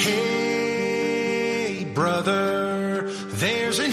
Hey, brother, there's an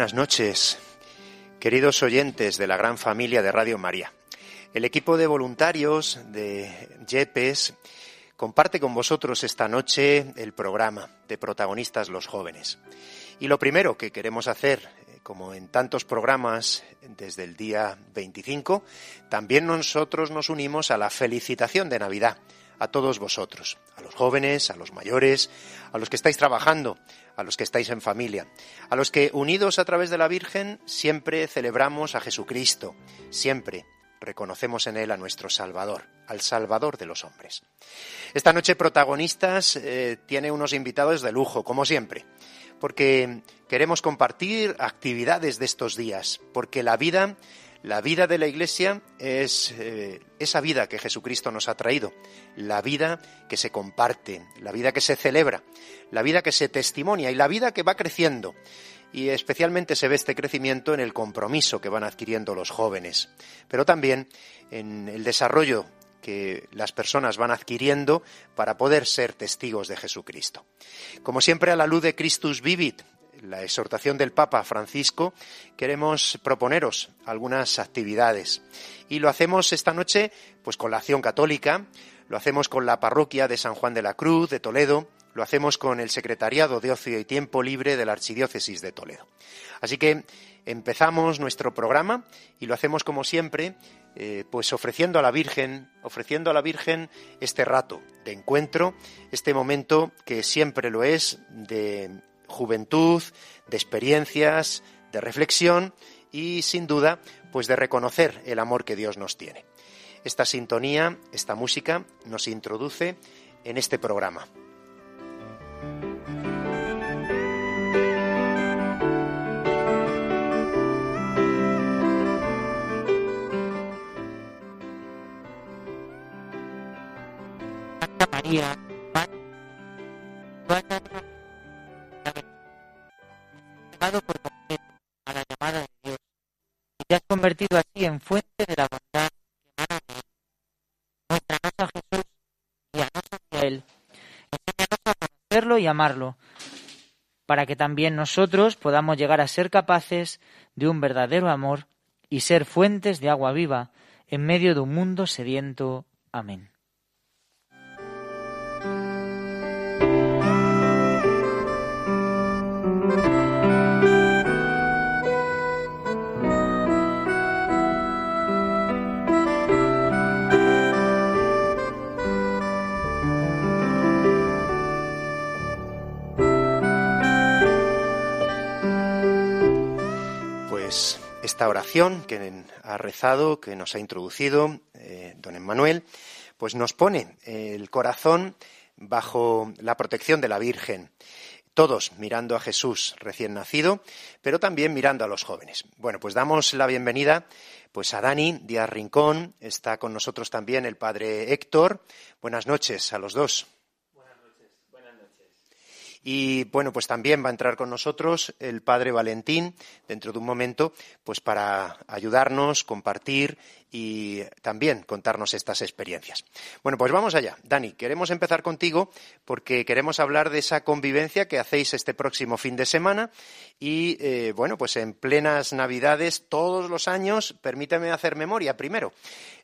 Buenas noches, queridos oyentes de la gran familia de Radio María. El equipo de voluntarios de YEPES comparte con vosotros esta noche el programa de protagonistas los jóvenes. Y lo primero que queremos hacer, eh, como en tantos programas desde el día 25, también nosotros nos unimos a la felicitación de Navidad a todos vosotros, a los jóvenes, a los mayores, a los que estáis trabajando, a los que estáis en familia, a los que unidos a través de la Virgen siempre celebramos a Jesucristo, siempre reconocemos en Él a nuestro Salvador, al Salvador de los hombres. Esta noche protagonistas eh, tiene unos invitados de lujo, como siempre, porque queremos compartir actividades de estos días, porque la vida la vida de la Iglesia es eh, esa vida que Jesucristo nos ha traído, la vida que se comparte, la vida que se celebra, la vida que se testimonia y la vida que va creciendo. Y especialmente se ve este crecimiento en el compromiso que van adquiriendo los jóvenes, pero también en el desarrollo que las personas van adquiriendo para poder ser testigos de Jesucristo. Como siempre, a la luz de Christus Vivit, la exhortación del Papa Francisco, queremos proponeros algunas actividades. Y lo hacemos esta noche pues con la acción católica, lo hacemos con la parroquia de San Juan de la Cruz de Toledo, lo hacemos con el Secretariado de Ocio y Tiempo Libre de la Archidiócesis de Toledo. Así que empezamos nuestro programa y lo hacemos como siempre, eh, pues ofreciendo a la Virgen, ofreciendo a la Virgen este rato de encuentro, este momento que siempre lo es de juventud, de experiencias, de reflexión y sin duda, pues de reconocer el amor que Dios nos tiene. Esta sintonía, esta música nos introduce en este programa. María, convertido así en fuente de la bondad que emana a Jesús y a Él. Enséñanos a conocerlo y amarlo, para que también nosotros podamos llegar a ser capaces de un verdadero amor y ser fuentes de agua viva en medio de un mundo sediento. Amén. Esta oración que ha rezado, que nos ha introducido eh, don Emmanuel, pues nos pone el corazón bajo la protección de la Virgen. Todos mirando a Jesús recién nacido, pero también mirando a los jóvenes. Bueno, pues damos la bienvenida pues a Dani Díaz Rincón, está con nosotros también el padre Héctor. Buenas noches a los dos. Y bueno, pues también va a entrar con nosotros el padre Valentín dentro de un momento, pues para ayudarnos, compartir y también contarnos estas experiencias. Bueno, pues vamos allá. Dani, queremos empezar contigo porque queremos hablar de esa convivencia que hacéis este próximo fin de semana y, eh, bueno, pues en plenas Navidades, todos los años, permíteme hacer memoria primero.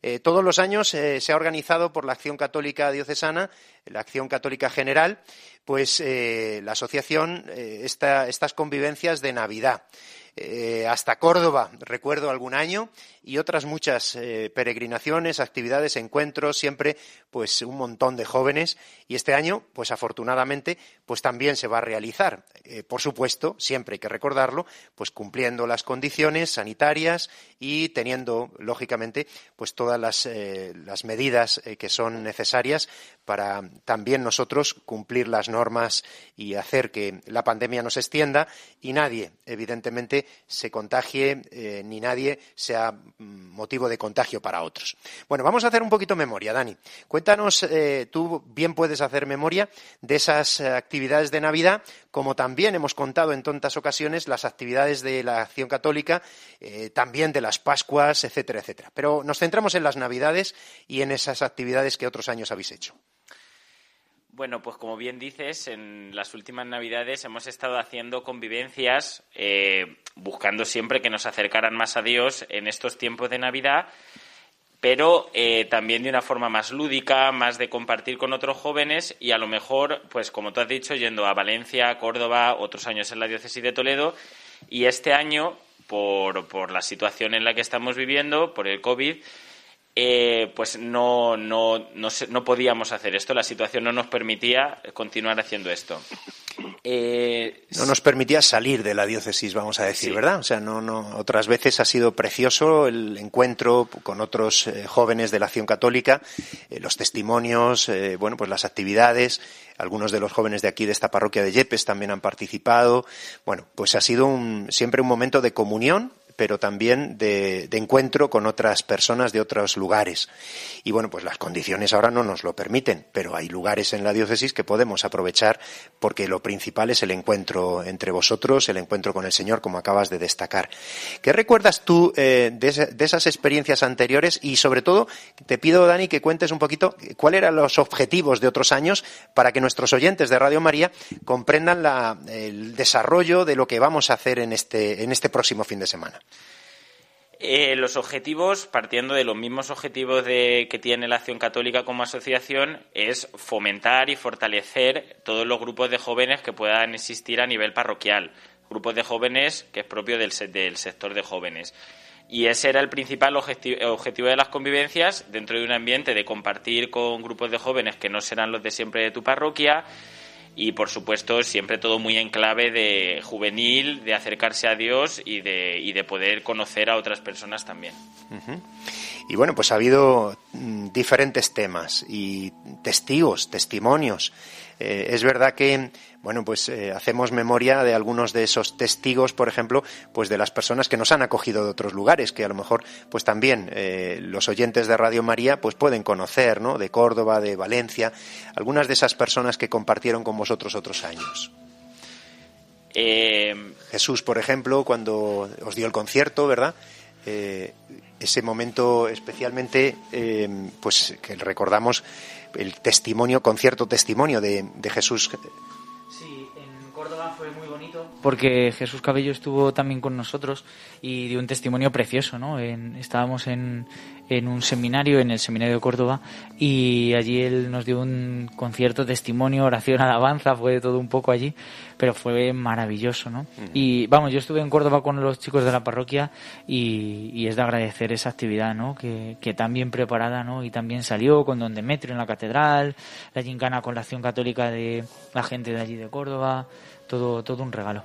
Eh, todos los años eh, se ha organizado por la Acción Católica Diocesana, la Acción Católica General, pues la asociación, estas convivencias de Navidad. Eh, hasta Córdoba, recuerdo algún año, y otras muchas eh, peregrinaciones, actividades, encuentros, siempre pues un montón de jóvenes. Y este año, pues afortunadamente, pues también se va a realizar. Eh, por supuesto, siempre hay que recordarlo, pues cumpliendo las condiciones sanitarias y teniendo, lógicamente, pues todas las, las medidas que son necesarias para también nosotros cumplir las normas y hacer que la pandemia no se extienda y nadie, evidentemente, se contagie eh, ni nadie sea mm, motivo de contagio para otros. Bueno, vamos a hacer un poquito memoria, Dani. Cuéntanos, eh, tú bien puedes hacer memoria de esas eh, actividades de Navidad, como también hemos contado en tantas ocasiones las actividades de la Acción Católica, también de las Pascuas, etcétera, etcétera. Pero nos centramos en las Navidades y en esas actividades que otros años habéis hecho. Bueno, pues como bien dices, en las últimas Navidades hemos estado haciendo convivencias, eh, buscando siempre que nos acercaran más a Dios en estos tiempos de Navidad, pero eh, también de una forma más lúdica, más de compartir con otros jóvenes y a lo mejor, pues como tú has dicho, yendo a Valencia, Córdoba, otros años en la diócesis de Toledo. Y este año, por, por la situación en la que estamos viviendo, por el COVID, eh, pues no, no, no, podíamos hacer esto, la situación no nos permitía continuar haciendo esto. Eh, no nos permitía salir de la diócesis, vamos a decir, ¿verdad? O sea, no, no, otras veces ha sido precioso el encuentro con otros eh, jóvenes de la acción católica, los testimonios, bueno, pues las actividades. Algunos de los jóvenes de aquí, de esta parroquia de Yepes, también han participado. Bueno, pues ha sido un, siempre un momento de comunión pero también de, encuentro con otras personas de otros lugares. Y bueno, pues las condiciones ahora no nos lo permiten, pero hay lugares en la diócesis que podemos aprovechar porque lo principal es el encuentro entre vosotros, el encuentro con el Señor, como acabas de destacar. ¿Qué recuerdas tú eh, de, esas experiencias anteriores? Y sobre todo, te pido, Dani, que cuentes un poquito cuáles eran los objetivos de otros años para que nuestros oyentes de Radio María comprendan el desarrollo de lo que vamos a hacer en este, en este próximo fin de semana. Eh, los objetivos, partiendo de los mismos objetivos de, que tiene la Acción Católica como asociación, es fomentar y fortalecer todos los grupos de jóvenes que puedan existir a nivel parroquial, grupos de jóvenes que es propio del, del sector de jóvenes. Y ese era el principal objetivo de las convivencias dentro de un ambiente de compartir con grupos de jóvenes que no serán los de siempre de tu parroquia, y por supuesto siempre todo muy en clave de juvenil, de acercarse a Dios y de, y de poder conocer a otras personas también. Y bueno, pues ha habido mm, diferentes temas y testigos, testimonios. Eh, es verdad que bueno, pues eh, hacemos memoria de algunos de esos testigos, por ejemplo, pues de las personas que nos han acogido de otros lugares, que a lo mejor, pues también eh, los oyentes de Radio María, pues pueden conocer, ¿no? De Córdoba, de Valencia, algunas de esas personas que compartieron con vosotros otros años. Jesús, por ejemplo, cuando os dio el concierto, ¿verdad? ese momento especialmente, pues que recordamos el testimonio, concierto testimonio de, de Jesús. Porque Jesús Cabello estuvo también con nosotros y dio un testimonio precioso, ¿no? estábamos en, en un seminario, en el Seminario de Córdoba, y allí él nos dio un concierto, testimonio, oración, alabanza, fue todo un poco allí, pero fue maravilloso, ¿no? Y vamos, yo estuve en Córdoba con los chicos de la parroquia y, es de agradecer esa actividad, ¿no? Que, que tan bien preparada, ¿no? Y también salió con Don Demetrio en la catedral, la gincana con la acción católica de la gente de allí de Córdoba, todo, todo un regalo.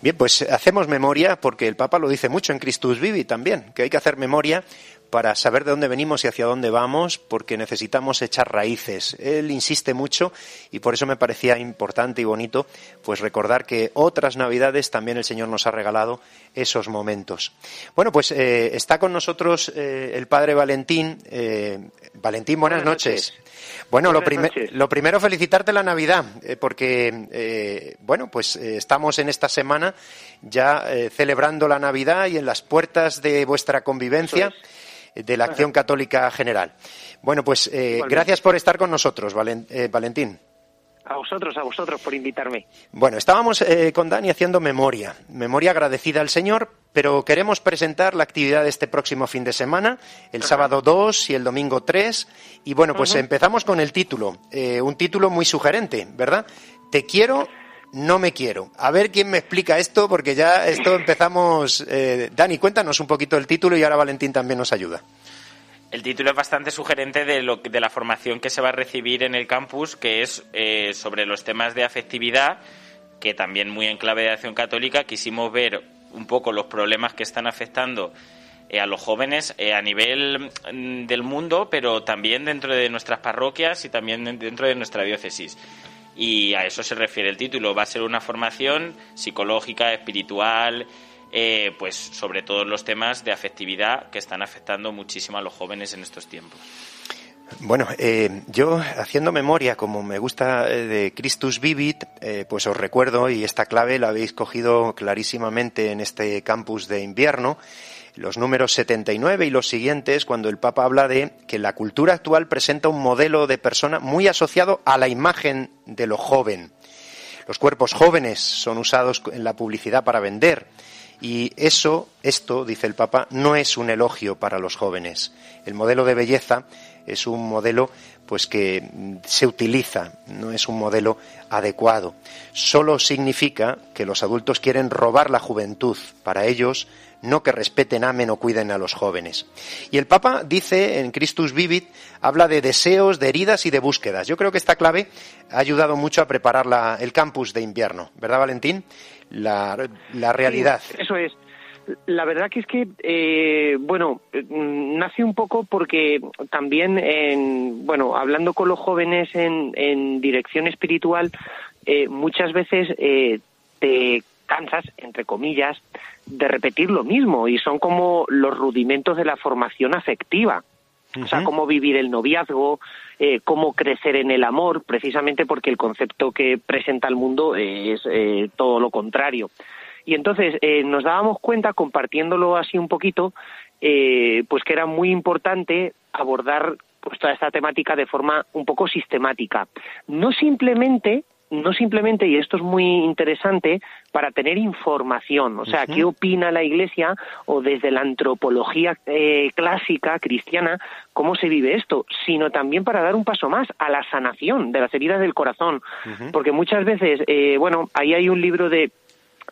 Bien, pues hacemos memoria porque el Papa lo dice mucho en Christus Vivi también, que hay que hacer memoria para saber de dónde venimos y hacia dónde vamos, porque necesitamos echar raíces. Él insiste mucho y por eso me parecía importante y bonito pues recordar que otras Navidades también el Señor nos ha regalado esos momentos. Bueno, pues eh, está con nosotros eh, el Padre Valentín, eh, Valentín, buenas, noches. Bueno, lo, lo, primero felicitarte la Navidad, eh, porque, eh, bueno, pues eh, estamos en esta semana ya celebrando la Navidad y en las puertas de vuestra convivencia de la Acción Católica General. Bueno, pues gracias por estar con nosotros, Valentín. A vosotros, a vosotros por invitarme. Bueno, estábamos eh, con Dani haciendo memoria, memoria agradecida al Señor, pero queremos presentar la actividad de este próximo fin de semana, el sábado 2 y el domingo 3. Y bueno, pues empezamos con el título, eh, un título muy sugerente, ¿verdad? Te quiero, no me quiero. A ver quién me explica esto, porque ya esto empezamos. Eh, Dani, cuéntanos un poquito el título y ahora Valentín también nos ayuda. El título es bastante sugerente de, lo, de la formación que se va a recibir en el campus, que es eh, sobre los temas de afectividad, que también muy en clave de acción católica quisimos ver un poco los problemas que están afectando eh, a los jóvenes eh, a nivel mm, del mundo, pero también dentro de nuestras parroquias y también dentro de nuestra diócesis. Y a eso se refiere el título. Va a ser una formación psicológica, espiritual, eh, pues sobre todo los temas de afectividad que están afectando muchísimo a los jóvenes en estos tiempos. Bueno, eh, yo haciendo memoria, como me gusta eh, de Christus Vivit, pues os recuerdo, y esta clave la habéis cogido clarísimamente en este campus de invierno, los números 79 y los siguientes, cuando el Papa habla de que la cultura actual presenta un modelo de persona muy asociado a la imagen de lo joven. Los cuerpos jóvenes son usados en la publicidad para vender y eso, esto, dice el Papa, no es un elogio para los jóvenes. El modelo de belleza es un modelo pues que se utiliza, no es un modelo adecuado. Solo significa que los adultos quieren robar la juventud. Para ellos, no que respeten, amen o cuiden a los jóvenes. Y el Papa dice en Christus Vivit, habla de deseos, de heridas y de búsquedas. Yo creo que esta clave ha ayudado mucho a preparar el campus de invierno, ¿verdad, Valentín? La, la realidad. eso es. La verdad que es que, eh, bueno, mm, nace un poco porque también, en, bueno, hablando con los jóvenes en, en dirección espiritual, eh, muchas veces eh, te cansas, entre comillas, de repetir lo mismo y son como los rudimentos de la formación afectiva. O sea, cómo vivir el noviazgo, eh, cómo crecer en el amor, precisamente porque el concepto que presenta el mundo es eh, todo lo contrario. Y entonces eh, nos dábamos cuenta, compartiéndolo así un poquito, pues que era muy importante abordar pues toda esta temática de forma un poco sistemática. No simplemente no simplemente, y esto es muy interesante, para tener información, o sea, qué opina la Iglesia o desde la antropología eh, clásica cristiana, cómo se vive esto, sino también para dar un paso más a la sanación de las heridas del corazón, porque muchas veces, eh, bueno, ahí hay un libro de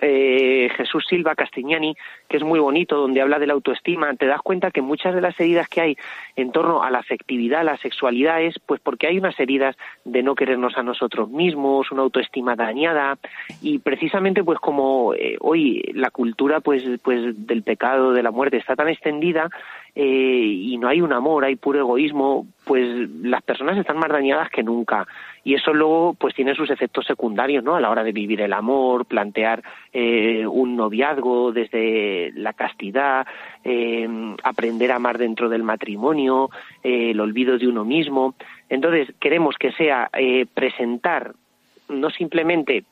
eh, Jesús Silva Castignani, que es muy bonito, donde habla de la autoestima, te das cuenta que muchas de las heridas que hay en torno a la afectividad, la sexualidad, es pues porque hay unas heridas de no querernos a nosotros mismos, una autoestima dañada, y precisamente pues como eh, hoy la cultura pues, pues del pecado, de la muerte está tan extendida, eh, y no hay un amor, hay puro egoísmo, pues las personas están más dañadas que nunca y eso luego pues tiene sus efectos secundarios no a la hora de vivir el amor plantear eh, un noviazgo desde la castidad eh, aprender a amar dentro del matrimonio eh, el olvido de uno mismo entonces queremos que sea presentar no simplemente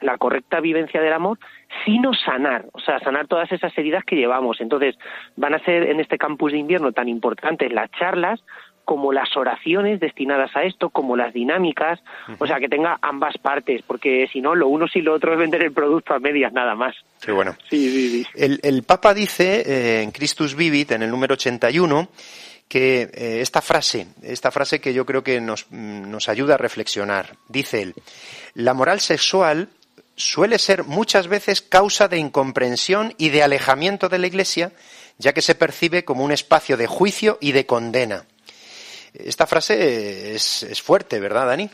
la correcta vivencia del amor, sino sanar, o sea, sanar todas esas heridas que llevamos. Entonces, van a ser en este campus de invierno tan importantes las charlas como las oraciones destinadas a esto, como las dinámicas, o sea, que tenga ambas partes, porque si no, lo uno y lo otro es vender el producto a medias nada más. Sí, bueno. Sí, sí, sí. El, el Papa dice eh, en Christus Vivit, en el número 81, que eh, esta frase, esta frase que yo creo que nos, nos ayuda a reflexionar, dice él, la moral sexual suele ser muchas veces causa de incomprensión y de alejamiento de la Iglesia, ya que se percibe como un espacio de juicio y de condena. Esta frase es, fuerte, ¿verdad, Dani?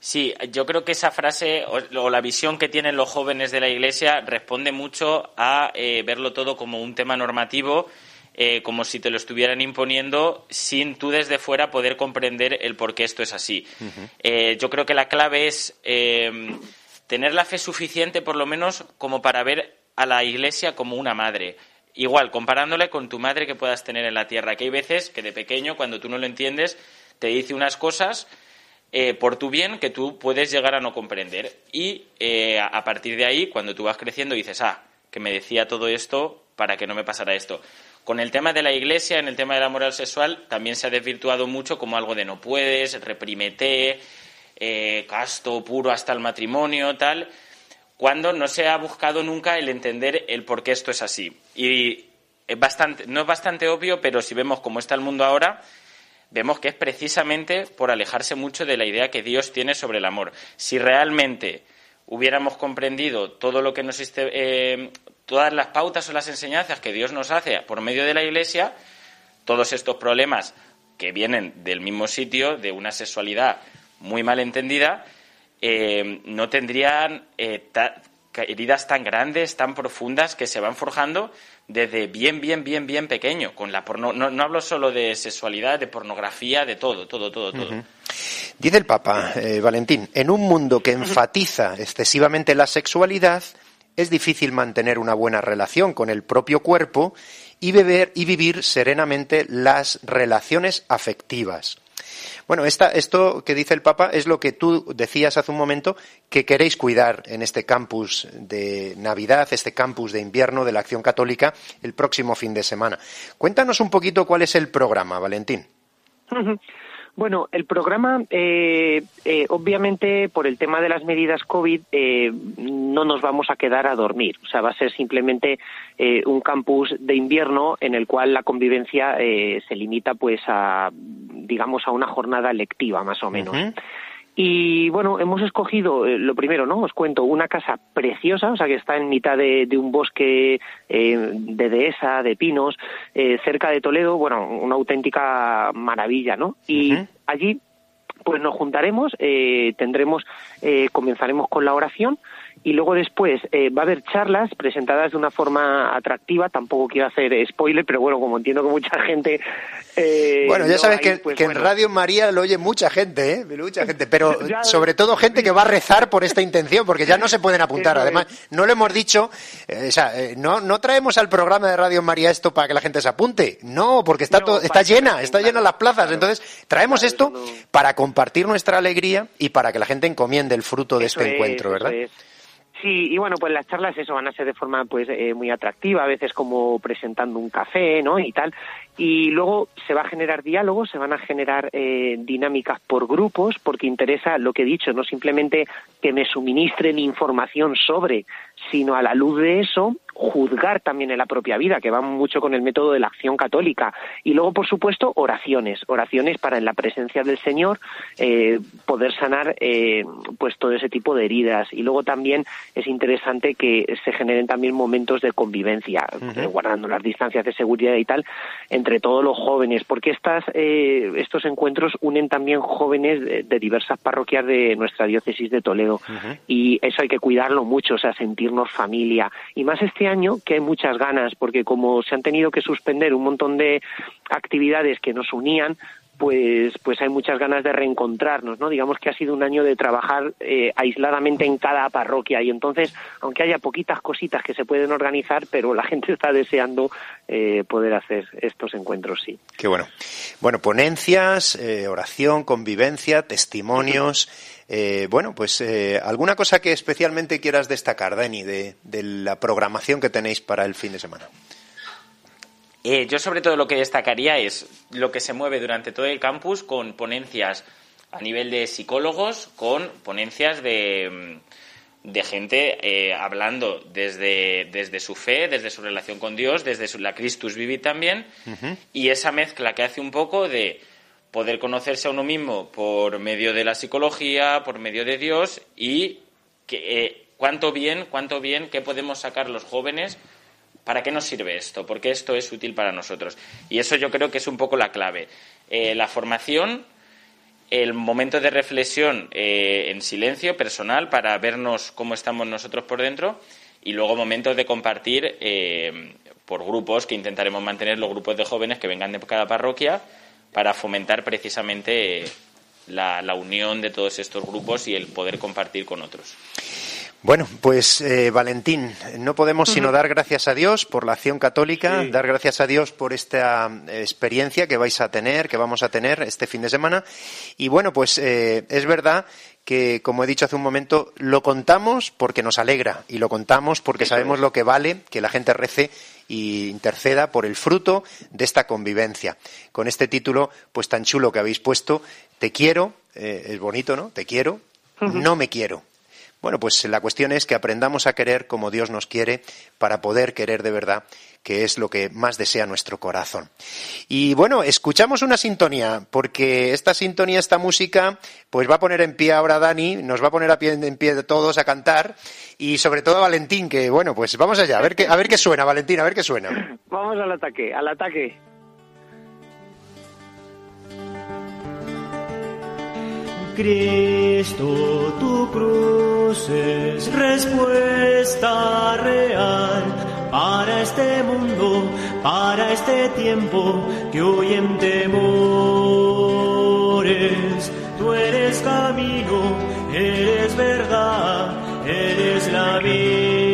Sí, yo creo que esa frase o, la visión que tienen los jóvenes de la Iglesia responde mucho a eh, verlo todo como un tema normativo, eh, como si te lo estuvieran imponiendo sin tú desde fuera poder comprender el por qué esto es así. Eh, yo creo que la clave es tener la fe suficiente, por lo menos, como para ver a la Iglesia como una madre. Igual, comparándole con tu madre que puedas tener en la tierra, que hay veces que de pequeño, cuando tú no lo entiendes, te dice unas cosas eh, por tu bien que tú puedes llegar a no comprender. Y eh, a partir de ahí, cuando tú vas creciendo, dices, ah, que me decía todo esto para que no me pasara esto. Con el tema de la iglesia, en el tema de la moral sexual, también se ha desvirtuado mucho como algo de no puedes, reprímete, eh, casto, puro hasta el matrimonio, tal, cuando no se ha buscado nunca el entender el por qué esto es así. Y es bastante, no es bastante obvio, pero si vemos cómo está el mundo ahora, vemos que es precisamente por alejarse mucho de la idea que Dios tiene sobre el amor. Si realmente hubiéramos comprendido todo lo que nos eh, todas las pautas o las enseñanzas que Dios nos hace por medio de la Iglesia, todos estos problemas que vienen del mismo sitio, de una sexualidad muy mal entendida, eh, no tendrían eh, heridas tan grandes, tan profundas, que se van forjando desde bien, bien, bien, bien pequeño. Con la porno no, no hablo solo de sexualidad, de pornografía, de todo, todo, todo, todo. Dice el Papa, eh, Valentín, en un mundo que enfatiza excesivamente la sexualidad, es difícil mantener una buena relación con el propio cuerpo y, beber, y vivir serenamente las relaciones afectivas. Bueno, esto que dice el Papa es lo que tú decías hace un momento que queréis cuidar en este campus de Navidad, este campus de invierno de la Acción Católica, el próximo fin de semana. Cuéntanos un poquito cuál es el programa, Valentín. Bueno, el programa, eh, eh, obviamente, por el tema de las medidas COVID, eh, no nos vamos a quedar a dormir. O sea, va a ser simplemente un campus de invierno en el cual la convivencia se limita, pues, a, digamos, a una jornada lectiva, más o menos. Y bueno, hemos escogido, eh, lo primero, ¿no? Os cuento, una casa preciosa, o sea, que está en mitad de, un bosque eh, de dehesa, de pinos, eh, cerca de Toledo, bueno, una auténtica maravilla, ¿no? Y allí, pues nos juntaremos, tendremos, comenzaremos con la oración y luego después eh, va a haber charlas presentadas de una forma atractiva. Tampoco quiero hacer spoiler, pero bueno, como entiendo que mucha gente. Eh, bueno, ya sabes que, pues en Radio María lo oye mucha gente, ¿eh? Mucha gente, pero sobre todo gente que va a rezar por esta intención, porque ya no se pueden apuntar. Además, no lo hemos dicho, eh, o sea, no, no traemos al programa de Radio María esto para que la gente se apunte. No, porque está, todo, está llena, está llena las plazas. Entonces, traemos esto para compartir nuestra alegría y para que la gente encomiende el fruto de este encuentro, ¿verdad? Sí, y bueno, pues las charlas eso van a ser de forma pues eh, muy atractiva, a veces como presentando un café, ¿no? Y tal. Y luego se va a generar diálogo, se van a generar eh, dinámicas por grupos, porque interesa lo que he dicho, no simplemente que me suministren información sobre, sino a la luz de eso juzgar también en la propia vida, que va mucho con el método de la acción católica. Y luego, por supuesto, oraciones, oraciones para en la presencia del Señor eh, poder sanar eh, pues todo ese tipo de heridas. Y luego también es interesante que se generen también momentos de convivencia, eh, guardando las distancias de seguridad y tal, entre todos los jóvenes, porque estas, estos encuentros unen también jóvenes de, diversas parroquias de nuestra diócesis de Toledo. Y eso hay que cuidarlo mucho, o sea, sentirnos familia. Y más este año que hay muchas ganas, porque como se han tenido que suspender un montón de actividades que nos unían, pues, pues hay muchas ganas de reencontrarnos, ¿no? Digamos que ha sido un año de trabajar eh, aisladamente en cada parroquia y entonces, aunque haya poquitas cositas que se pueden organizar, pero la gente está deseando eh, poder hacer estos encuentros, sí. Qué bueno. Bueno, ponencias, eh, oración, convivencia, testimonios. bueno, pues alguna cosa que especialmente quieras destacar, Dani, de la programación que tenéis para el fin de semana. Eh, yo sobre todo lo que destacaría es lo que se mueve durante todo el campus con ponencias a nivel de psicólogos, con ponencias de, mm, gente eh, hablando desde, desde su fe, desde su relación con Dios, desde su, la Christus Vivi también, y esa mezcla que hace un poco de poder conocerse a uno mismo por medio de la psicología, por medio de Dios y que, eh, cuánto bien, cuánto bien que podemos sacar los jóvenes ¿Para qué nos sirve esto? ¿Por qué esto es útil para nosotros? Y eso yo creo que es un poco la clave. Eh, la formación, el momento de reflexión eh, en silencio personal para vernos cómo estamos nosotros por dentro y luego momentos de compartir eh, por grupos que intentaremos mantener los grupos de jóvenes que vengan de cada parroquia para fomentar precisamente la unión de todos estos grupos y el poder compartir con otros. Bueno, pues eh, Valentín, no podemos sino dar gracias a Dios por la acción católica, dar gracias a Dios por esta eh, experiencia que vais a tener, que vamos a tener este fin de semana. Y bueno, pues eh, es verdad que, como he dicho hace un momento, lo contamos porque nos alegra y lo contamos porque sabemos lo que vale que la gente rece y interceda por el fruto de esta convivencia. Con este título, pues tan chulo que habéis puesto, Te quiero, es bonito, ¿no? Te quiero, no me quiero. Bueno, pues la cuestión es que aprendamos a querer como Dios nos quiere para poder querer de verdad, que es lo que más desea nuestro corazón. Y bueno, escuchamos una sintonía, porque esta sintonía, esta música, pues va a poner en pie ahora Dani, nos va a poner a pie, en pie de todos a cantar, y sobre todo a Valentín, que bueno, pues vamos allá, a ver qué, a ver qué suena, Valentín, a ver qué suena. Vamos al ataque, al ataque. Cristo, tu cruz es respuesta real para este mundo, para este tiempo que hoy en temores. Tú eres camino, eres verdad, eres la vida.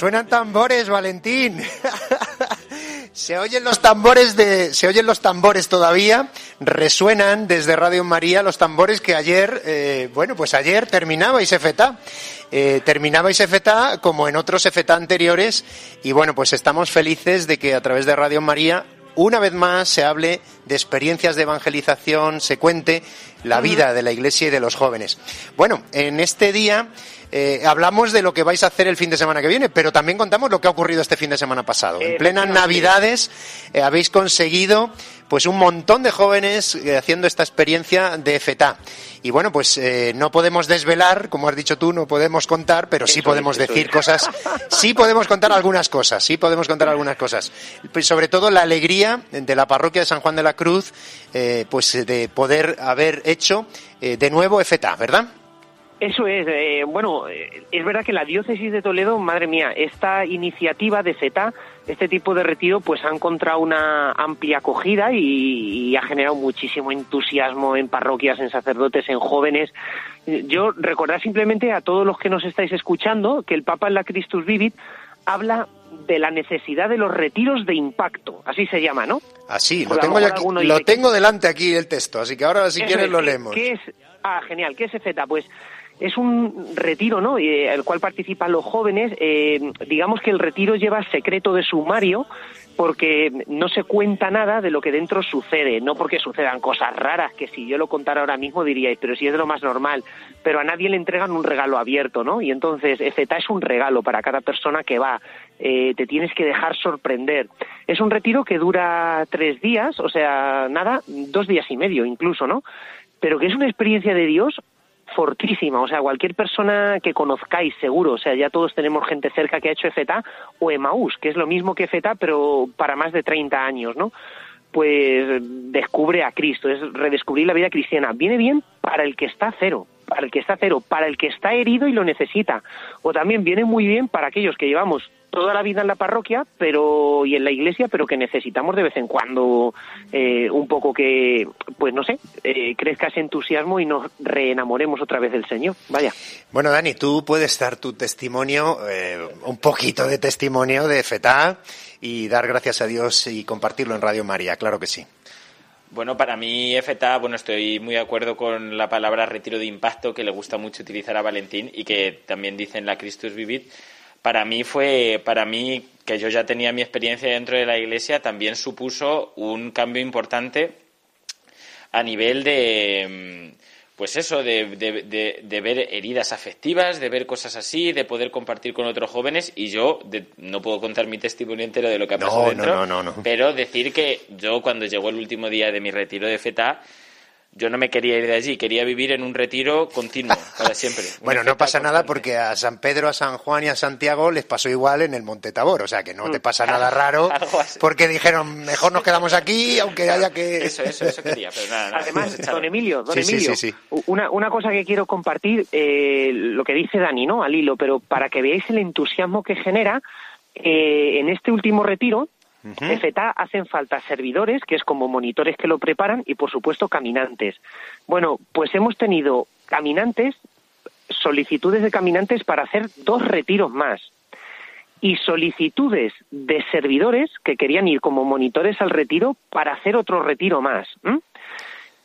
Suenan tambores, Valentín. se oyen los tambores de, se oyen los tambores todavía, resuenan desde Radio María los tambores que ayer, eh, bueno, pues ayer terminabais EFETA. Eh, terminabais EFETA como en otros EFETA anteriores y bueno, pues estamos felices de que a través de Radio María una vez más se hable de experiencias de evangelización, se cuente la vida de la Iglesia y de los jóvenes. Bueno, en este día eh, hablamos de lo que vais a hacer el fin de semana que viene, pero también contamos lo que ha ocurrido este fin de semana pasado. En plenas Navidades eh, habéis conseguido pues un montón de jóvenes eh, haciendo esta experiencia de FETA. Y bueno, pues no podemos desvelar, como has dicho tú, no podemos contar, pero sí podemos decir cosas, sí podemos contar algunas cosas, sí podemos contar algunas cosas. Pues sobre todo la alegría de la parroquia de San Juan de la Cruz, pues de poder haber hecho de nuevo FETA, ¿verdad? Eso es, eh, bueno, eh, es verdad que la diócesis de Toledo, madre mía, esta iniciativa de CETA, este tipo de retiro, pues ha encontrado una amplia acogida y, ha generado muchísimo entusiasmo en parroquias, en sacerdotes, en jóvenes. Yo recordar simplemente a todos los que nos estáis escuchando que el Papa en la Christus Vivit habla de la necesidad de los retiros de impacto, así se llama, ¿no? Así, lo tengo, aquí, lo tengo delante aquí el texto, así que ahora si quieres lo leemos. ¿qué es, ah, genial, ¿qué es CETA? Pues es un retiro, ¿no? Eh, el cual participan los jóvenes. Eh, digamos que el retiro lleva secreto de sumario porque no se cuenta nada de lo que dentro sucede, no porque sucedan cosas raras, que si yo lo contara ahora mismo diríais, pero si es de lo más normal, pero a nadie le entregan un regalo abierto, ¿no? Y entonces, EFETA es un regalo para cada persona que va, eh, te tienes que dejar sorprender. Es un retiro que dura tres días, o sea, nada, dos días y medio incluso, ¿no? Pero que es una experiencia de Dios fortísima, o sea, cualquier persona que conozcáis seguro, o sea, ya todos tenemos gente cerca que ha hecho EFETA o Emaús, que es lo mismo que EFETA, pero para más de 30 años, ¿no? Pues descubre a Cristo, es redescubrir la vida cristiana. Viene bien para el que está cero, para el que está cero, para el que está herido y lo necesita. O también viene muy bien para aquellos que llevamos toda la vida en la parroquia pero y en la iglesia, pero que necesitamos de vez en cuando eh, un poco que, pues no sé, eh, crezca ese entusiasmo y nos reenamoremos otra vez del Señor. Vaya. Bueno, Dani, tú puedes dar tu testimonio, eh, un poquito de testimonio de FETA y dar gracias a Dios y compartirlo en Radio María, claro que sí. Bueno, para mí FTA, bueno, estoy muy de acuerdo con la palabra retiro de impacto que le gusta mucho utilizar a Valentín y que también dice en la Christus Vivit. Para mí fue, para mí, que yo ya tenía mi experiencia dentro de la iglesia, también supuso un cambio importante a nivel de, pues eso, de, de, ver heridas afectivas, de ver cosas así, de poder compartir con otros jóvenes. Y yo no puedo contar mi testimonio entero de lo que ha pasado dentro, pero decir que yo cuando llegó el último día de mi retiro de FETA, yo no me quería ir de allí, quería vivir en un retiro continuo para siempre. bueno, no pasa nada porque a San Pedro, a San Juan y a Santiago les pasó igual en el Monte Tabor, o sea que no te mm. pasa nada raro porque dijeron, mejor nos quedamos aquí aunque haya que... Eso, eso, eso quería, pero nada, Además, don Emilio, don Emilio, una, una cosa que quiero compartir, eh, lo que dice Dani, ¿no? Al hilo, pero para que veáis el entusiasmo que genera, eh, en este último retiro, FETA hacen falta servidores, que es como monitores que lo preparan, y por supuesto caminantes. Bueno, pues hemos tenido caminantes, solicitudes de caminantes para hacer dos retiros más y solicitudes de servidores que querían ir como monitores al retiro para hacer otro retiro más.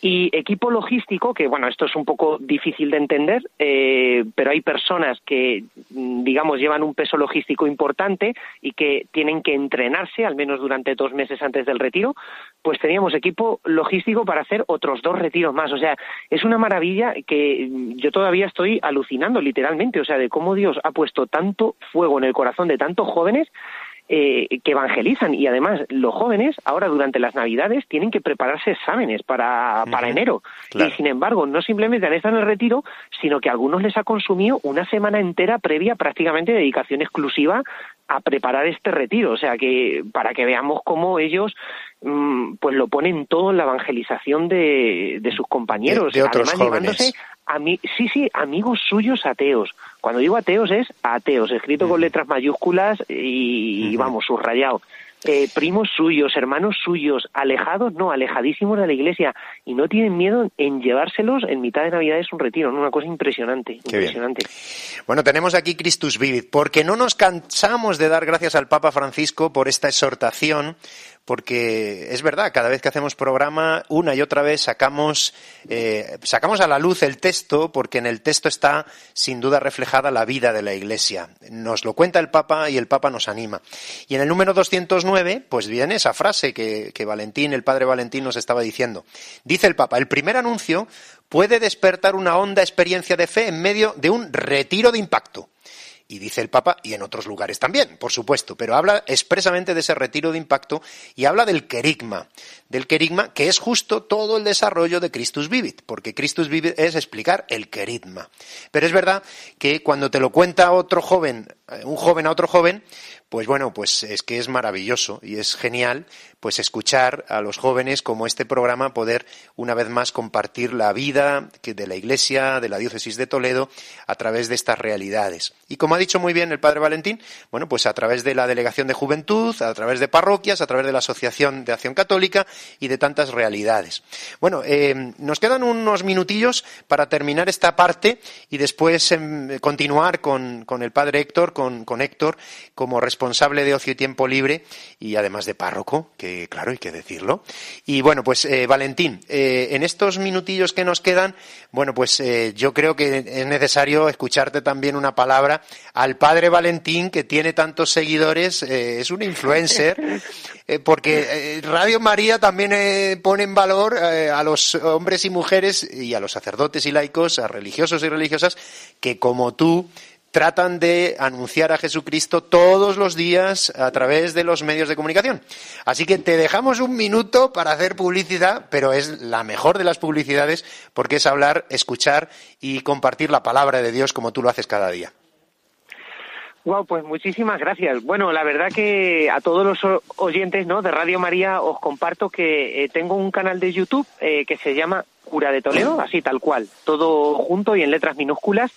Y equipo logístico, que bueno, esto es un poco difícil de entender, eh, pero hay personas que, mm, digamos, llevan un peso logístico importante y que tienen que entrenarse, al menos durante dos meses antes del retiro, pues teníamos equipo logístico para hacer otros dos retiros más. O sea, es una maravilla que mm, yo todavía estoy alucinando literalmente, o sea, de cómo Dios ha puesto tanto fuego en el corazón de tantos jóvenes eh, que evangelizan. Y además los jóvenes ahora durante las navidades tienen que prepararse exámenes para, para enero. Y sin embargo no simplemente han estado en el retiro sino que a algunos les ha consumido una semana entera previa prácticamente dedicación exclusiva a preparar este retiro o sea que para que veamos cómo ellos mm, pues lo ponen todo en la evangelización de, de sus compañeros de, otros jóvenes sí, sí, amigos suyos ateos. Cuando digo ateos es ateos, escrito con letras mayúsculas y, vamos, subrayado. Eh, primos suyos, hermanos suyos, alejados, no, alejadísimos de la iglesia, y no tienen miedo en llevárselos en mitad de Navidad es un retiro, ¿no? una cosa impresionante, impresionante. Bueno, tenemos aquí Christus Vivit, porque no nos cansamos de dar gracias al Papa Francisco por esta exhortación porque es verdad, cada vez que hacemos programa, una y otra vez sacamos, eh, sacamos a la luz el texto, porque en el texto está sin duda reflejada la vida de la Iglesia. Nos lo cuenta el Papa y el Papa nos anima. Y en el número 209, pues viene esa frase que, que Valentín, el padre Valentín, nos estaba diciendo. Dice el Papa, el primer anuncio puede despertar una honda experiencia de fe en medio de un retiro de impacto. Y dice el Papa, y en otros lugares también, por supuesto, pero habla expresamente de ese retiro de impacto y habla del querigma, del querigma que es justo todo el desarrollo de Christus Vivit, porque Christus Vivit es explicar el querigma. Pero es verdad que cuando te lo cuenta otro joven, eh, un joven a otro joven, pues bueno, pues es que es maravilloso y es genial pues escuchar a los jóvenes como este programa poder una vez más compartir la vida de la Iglesia, de la diócesis de Toledo a través de estas realidades. Y como ha dicho muy bien el padre Valentín, bueno, pues a través de la delegación de juventud, a través de parroquias, a través de la Asociación de Acción Católica y de tantas realidades. Bueno, eh, nos quedan unos minutillos para terminar esta parte y después em, continuar con, el padre Héctor, con, con Héctor como responsable de ocio y tiempo libre y además de párroco, que claro, hay que decirlo. Y bueno, pues eh, Valentín, eh, en estos minutillos que nos quedan, bueno, pues eh, yo creo que es necesario escucharte también una palabra al padre Valentín, que tiene tantos seguidores, es un influencer, porque Radio María también pone en valor a los hombres y mujeres y a los sacerdotes y laicos, a religiosos y religiosas, que como tú, tratan de anunciar a Jesucristo todos los días a través de los medios de comunicación. Así que te dejamos un minuto para hacer publicidad, pero es la mejor de las publicidades porque es hablar, escuchar y compartir la palabra de Dios como tú lo haces cada día. Wow, pues muchísimas gracias. Bueno, la verdad que a todos los oyentes ¿no? de Radio María os comparto que eh, tengo un canal de YouTube eh, que se llama Cura de Toledo, así tal cual, todo junto y en letras minúsculas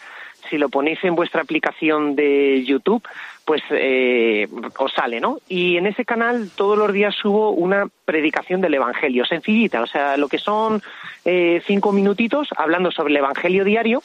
si lo ponéis en vuestra aplicación de YouTube, pues eh, os sale, ¿no? Y en ese canal todos los días subo una predicación del Evangelio, sencillita, o sea, lo que son eh, cinco minutitos hablando sobre el Evangelio diario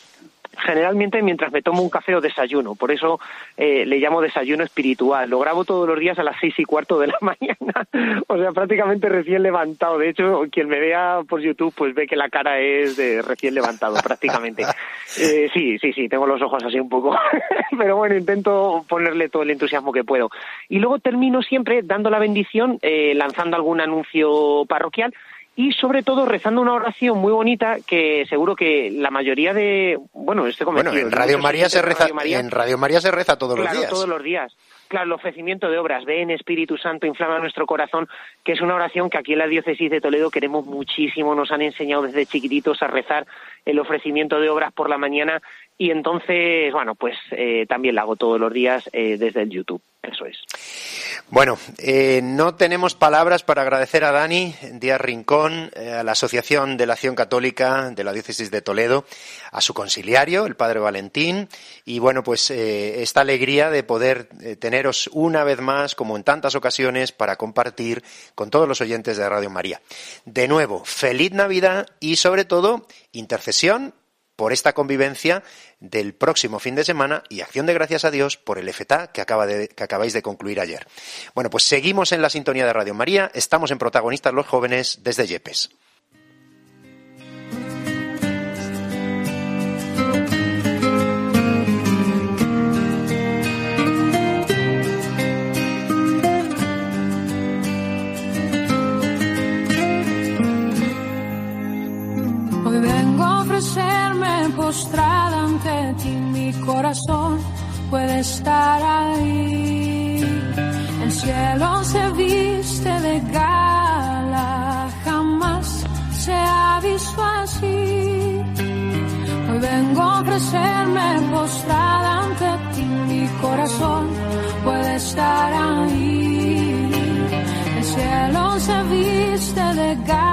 generalmente mientras me tomo un café o desayuno, por eso eh, le llamo desayuno espiritual. Lo grabo todos los días a las seis y cuarto de la mañana, o sea, prácticamente recién levantado. De hecho, quien me vea por YouTube, pues ve que la cara es de recién levantado, prácticamente. Eh, sí, sí, sí, tengo los ojos así un poco, pero bueno, intento ponerle todo el entusiasmo que puedo. Y luego termino siempre dando la bendición, eh, lanzando algún anuncio parroquial y sobre todo rezando una oración muy bonita que seguro que la mayoría de bueno este bueno en Radio María se reza en Radio María se reza todos los días. todos los días. Claro el ofrecimiento de obras ven Espíritu Santo inflama nuestro corazón que es una oración que aquí en la diócesis de Toledo queremos muchísimo. Nos han enseñado desde chiquititos a rezar el ofrecimiento de obras por la mañana y entonces, bueno, pues eh, también la hago todos los días eh, desde el YouTube. Eso es. Bueno, eh, no tenemos palabras para agradecer a Dani Díaz Rincón, a la Asociación de la Acción Católica de la Diócesis de Toledo, a su conciliario, el Padre Valentín, y bueno, pues esta alegría de poder teneros una vez más, como en tantas ocasiones, para compartir con todos los oyentes de Radio María. De nuevo, feliz Navidad y sobre todo, intercesión por esta convivencia del próximo fin de semana y acción de gracias a Dios por el FTA que, que acabáis de concluir ayer. Bueno, pues seguimos en la sintonía de Radio María, estamos en Protagonistas los Jóvenes desde Yepes. Postrada ante ti, mi corazón puede estar ahí. El cielo se viste de gala, jamás se ha visto así. Hoy vengo a ofrecerme postrada ante ti, mi corazón puede estar ahí. El cielo se viste de gala,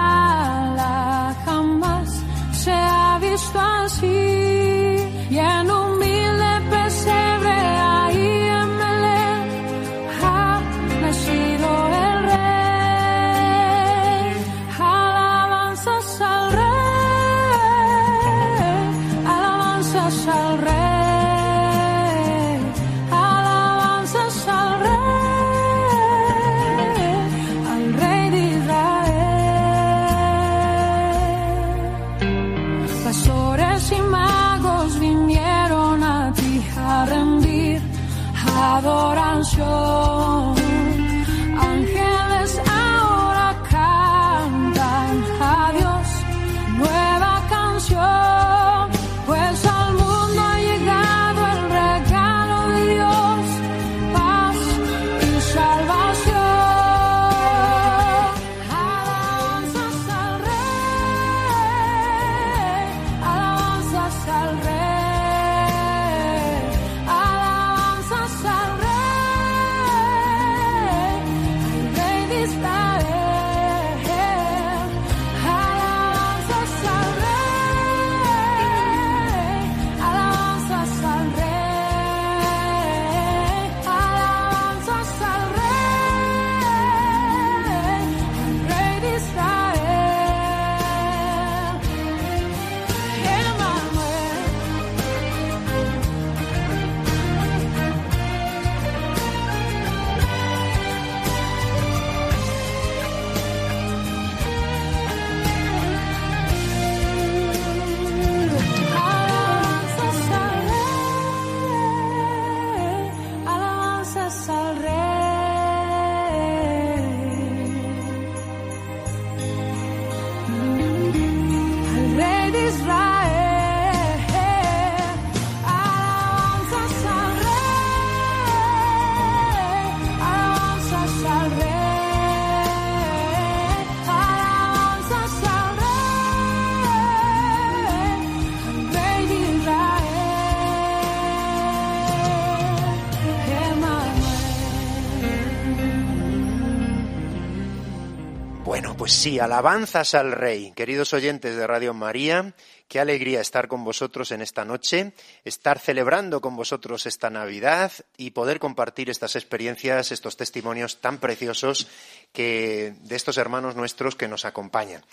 sí, alabanzas al Rey. Queridos oyentes de Radio María, Qué alegría estar con vosotros en esta noche, estar celebrando con vosotros esta Navidad y poder compartir estas experiencias, estos testimonios tan preciosos que de estos hermanos nuestros que nos acompañan.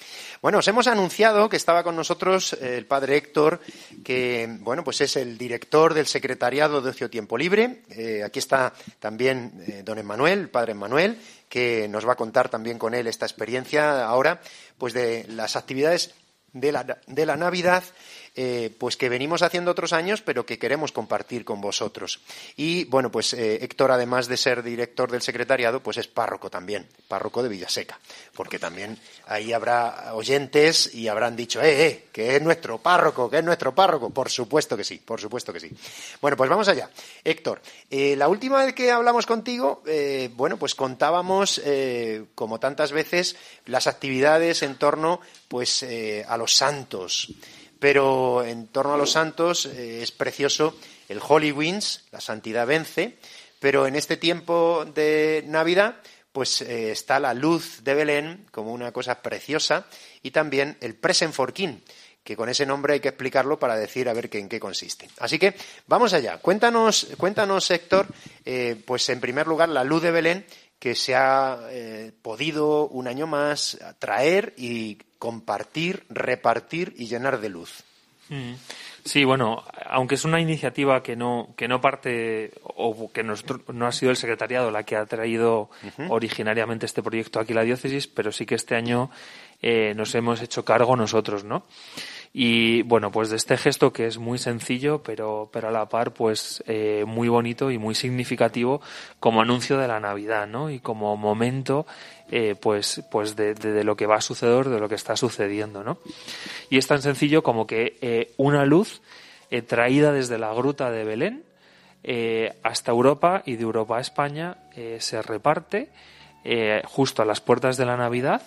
Bueno, os hemos anunciado que estaba con nosotros el padre Héctor, que bueno, pues es el director del secretariado de Ocio Tiempo Libre. Eh, aquí está también eh, don Emanuel, el padre Emanuel, que nos va a contar también con él esta experiencia ahora, pues de las actividades de la, de la Navidad eh, pues que venimos haciendo otros años, pero que queremos compartir con vosotros. Y bueno, pues eh, Héctor, además de ser director del secretariado, pues es párroco también, párroco de Villaseca, porque también ahí habrá oyentes y habrán dicho, eh, eh, que es nuestro párroco, que es nuestro párroco. Por supuesto que sí, por supuesto que sí. Bueno, pues vamos allá. Héctor, la última vez que hablamos contigo, bueno, pues contábamos, como tantas veces, las actividades en torno, pues, a los santos. Pero en torno a los santos eh, es precioso el Holy la santidad vence, pero en este tiempo de Navidad pues eh, está la luz de Belén como una cosa preciosa y también el Present for King, que con ese nombre hay que explicarlo para decir a ver en qué consiste. Así que vamos allá. Cuéntanos, cuéntanos Héctor, eh, pues en primer lugar la luz de Belén que se ha podido un año más traer y compartir, repartir y llenar de luz. Mm. Sí, bueno, aunque es una iniciativa que no, que no parte o que no ha sido el secretariado la que ha traído originariamente este proyecto aquí a la diócesis, pero sí que este año eh, nos hemos hecho cargo nosotros, ¿no? Y bueno, pues de este gesto que es muy sencillo, pero, pero a la par, pues eh, muy bonito y muy significativo como anuncio de la Navidad, ¿no? Y como momento, eh, pues, pues de, de, lo que va a suceder, de lo que está sucediendo, ¿no? Y es tan sencillo como que eh, una luz traída desde la gruta de Belén hasta Europa y de Europa a España se reparte justo a las puertas de la Navidad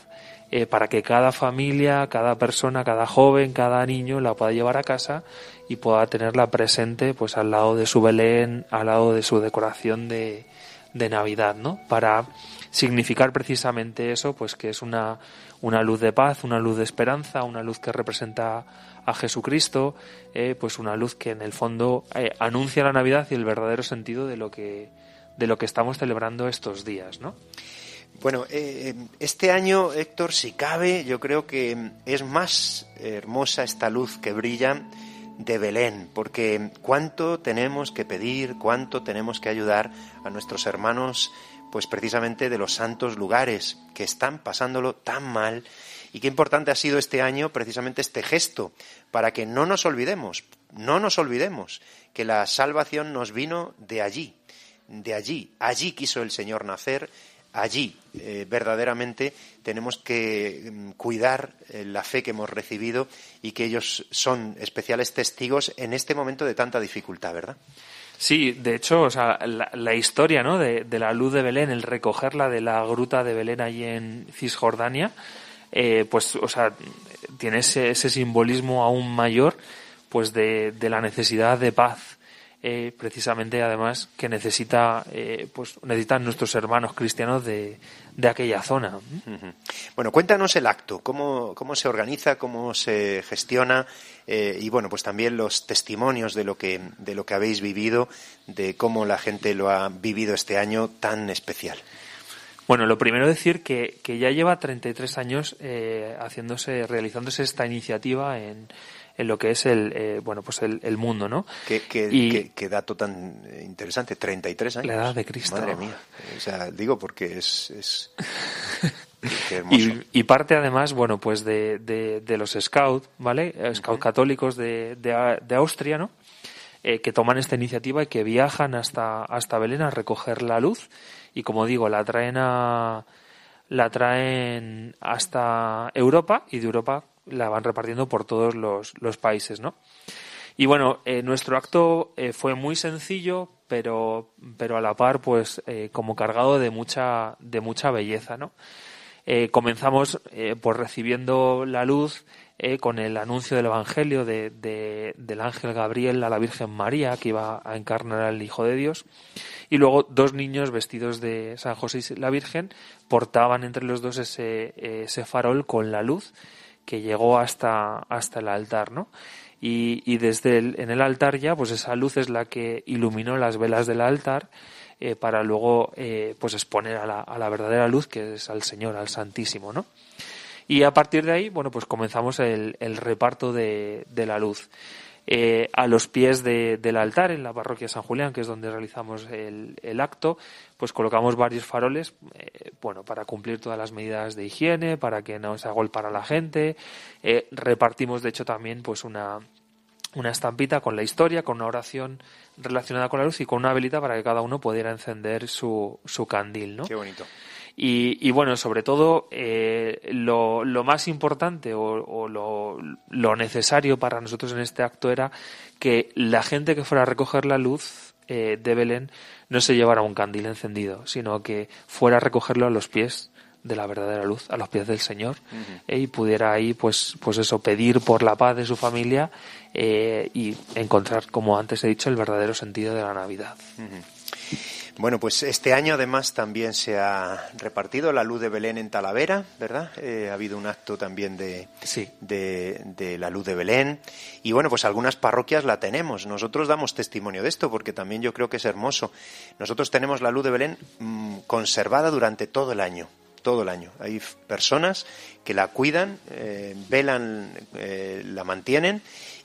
eh, para que cada familia, cada persona, cada joven, cada niño la pueda llevar a casa y pueda tenerla presente pues al lado de su Belén, al lado de su decoración de, de Navidad, ¿no? Para significar precisamente eso, pues que es una, una luz de paz, una luz de esperanza, una luz que representa a Jesucristo, eh, pues una luz que en el fondo eh, anuncia la Navidad y el verdadero sentido de lo que de lo que estamos celebrando estos días, ¿no? Bueno, eh, este año, Héctor, si cabe, yo creo que es más hermosa esta luz que brilla de Belén, porque cuánto tenemos que pedir, cuánto tenemos que ayudar a nuestros hermanos, pues precisamente de los santos lugares que están pasándolo tan mal y qué importante ha sido este año precisamente este gesto para que no nos olvidemos, no nos olvidemos que la salvación nos vino de allí, de allí, allí quiso el Señor nacer allí eh, verdaderamente tenemos que mm, cuidar eh, la fe que hemos recibido y que ellos son especiales testigos en este momento de tanta dificultad, ¿verdad? Sí, de hecho, o sea, la, historia ¿no? de, la luz de Belén, el recogerla de la gruta de Belén allí en Cisjordania, eh, pues, o sea, tiene ese, simbolismo aún mayor, pues, de la necesidad de paz eh, precisamente además que necesita eh, pues necesitan nuestros hermanos cristianos de, de aquella zona. Bueno, cuéntanos el acto, cómo, cómo se organiza, cómo se gestiona eh, y bueno, pues también los testimonios de lo que de lo que habéis vivido, de cómo la gente lo ha vivido este año tan especial. Bueno, lo primero decir que, que ya lleva 33 años haciéndose, realizándose esta iniciativa en, en lo que es el eh, bueno pues el, mundo no ¿Qué, qué, dato tan interesante 33 años. La edad de Cristo. Madre mía. O sea digo porque es, es... y, parte además bueno pues de, de, los scouts vale scouts católicos de, de, Austria no eh, que toman esta iniciativa y que viajan hasta hasta Belén a recoger la luz. Y como digo la traen a la traen hasta Europa y de Europa la van repartiendo por todos los, los países, ¿no? Y bueno, eh, nuestro acto eh, fue muy sencillo, pero, pero a la par, pues, eh, como cargado de mucha, de mucha belleza, ¿no? comenzamos por recibiendo la luz con el anuncio del Evangelio de, del ángel Gabriel a la Virgen María, que iba a encarnar al Hijo de Dios. Y luego dos niños vestidos de San José y la Virgen portaban entre los dos ese farol con la luz que llegó hasta, hasta el altar, ¿no? Y, y desde el, en el altar ya, pues esa luz es la que iluminó las velas del altar eh, para luego eh, pues exponer a la, a la, verdadera luz que es al Señor, al Santísimo, ¿no? Y a partir de ahí, bueno, pues comenzamos el, el reparto de, de, la luz. Eh, a los pies de, del altar en la parroquia San Julián, que es donde realizamos el, el acto, pues colocamos varios faroles, eh, bueno, para cumplir todas las medidas de higiene, para que no se agolpara la gente. Eh, repartimos, de hecho, también pues una, una estampita con la historia, con una oración relacionada con la luz y con una velita para que cada uno pudiera encender su, su candil, ¿no? Qué bonito. Y, y bueno, sobre todo, eh, lo, lo, más importante o, o lo, lo, necesario para nosotros en este acto era que la gente que fuera a recoger la luz eh, de Belén no se llevara un candil encendido, sino que fuera a recogerlo a los pies de la verdadera luz a los pies del Señor uh -huh. eh, y pudiera ahí pues pues eso pedir por la paz de su familia eh, y encontrar como antes he dicho el verdadero sentido de la Navidad uh -huh. Bueno, pues este año además también se ha repartido la luz de Belén en Talavera, ¿verdad? Eh, ha habido un acto también de, sí. de, de, la luz de Belén. Y bueno, pues algunas parroquias la tenemos. Nosotros damos testimonio de esto porque también yo creo que es hermoso. Nosotros tenemos la luz de Belén mmm, conservada durante todo el año todo el año. Hay personas que la cuidan, eh, velan, eh, la mantienen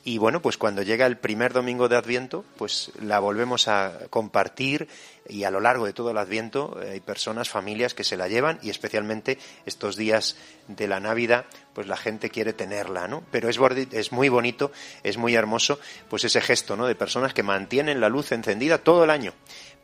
y bueno, pues cuando llega el primer domingo de Adviento, pues la volvemos a compartir y a lo largo de todo el Adviento hay personas, familias que se la llevan y especialmente estos días de la Navidad, pues la gente quiere tenerla, ¿no? Pero es, es muy bonito, es muy hermoso, pues ese gesto, ¿no? De personas que mantienen la luz encendida todo el año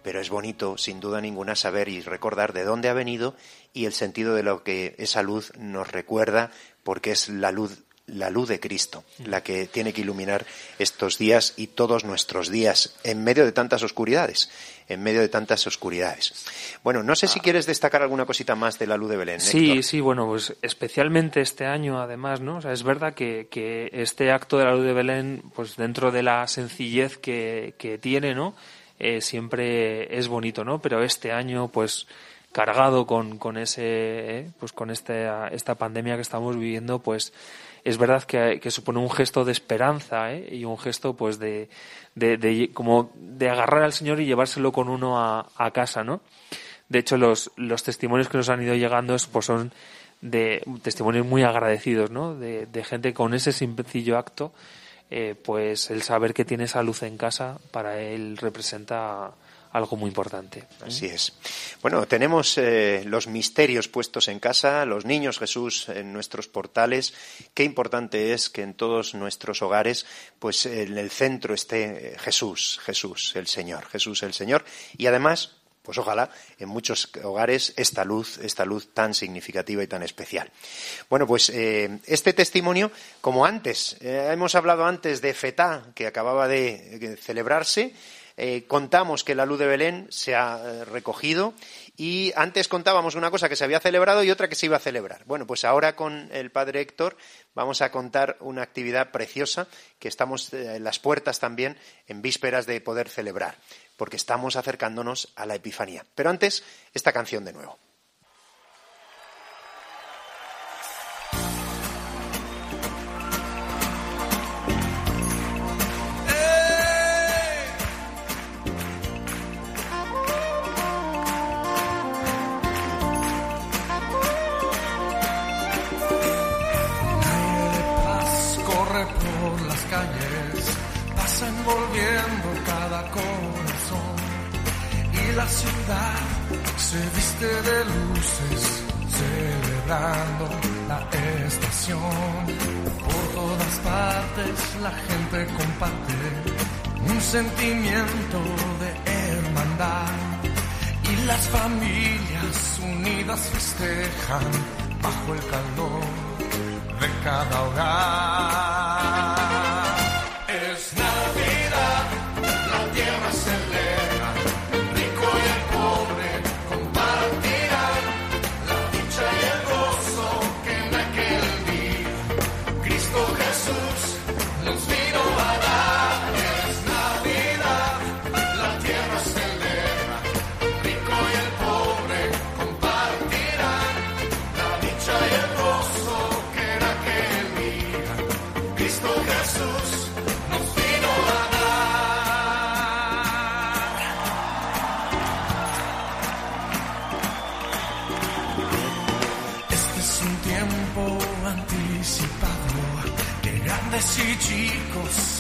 pero es bonito, sin duda ninguna, saber y recordar de dónde ha venido y el sentido de lo que esa luz nos recuerda, porque es la luz la luz de Cristo, la que tiene que iluminar estos días y todos nuestros días en medio de tantas oscuridades, en medio de tantas oscuridades. Bueno, no sé si quieres destacar alguna cosita más de la luz de Belén. Sí, Héctor. sí, bueno, pues especialmente este año, además, ¿no? O sea, es verdad que, que este acto de la luz de Belén, pues dentro de la sencillez que, que tiene, ¿no? Eh, siempre es bonito, ¿no? Pero este año, pues cargado con, con ese, eh, pues con esta, esta pandemia que estamos viviendo, pues es verdad que, supone un gesto de esperanza ¿eh? y un gesto pues de, de, de, como de agarrar al Señor y llevárselo con uno a, a casa, ¿no? De hecho, los, los testimonios que nos han ido llegando pues son de testimonios muy agradecidos, ¿no? De, de gente con ese sencillo acto eh, pues el saber que tiene esa luz en casa para él representa algo muy importante. Así es. Bueno, tenemos eh, los misterios puestos en casa, los niños Jesús en nuestros portales. Qué importante es que en todos nuestros hogares, pues en el centro esté Jesús, Jesús, el Señor, Jesús el Señor. Y además, pues ojalá en muchos hogares esta luz, esta luz tan significativa y tan especial. Bueno, pues eh, este testimonio, como antes, eh, hemos hablado antes de Fetá, que acababa de celebrarse, eh, contamos que la luz de Belén se ha eh, recogido y antes contábamos una cosa que se había celebrado y otra que se iba a celebrar. Bueno, pues ahora con el padre Héctor vamos a contar una actividad preciosa que estamos eh, en las puertas también en vísperas de poder celebrar porque estamos acercándonos a la Epifanía. Pero antes, esta canción de nuevo. Se viste de luces, celebrando la estación. Por todas partes la gente comparte un sentimiento de hermandad y las familias unidas festejan bajo el calor de cada hogar.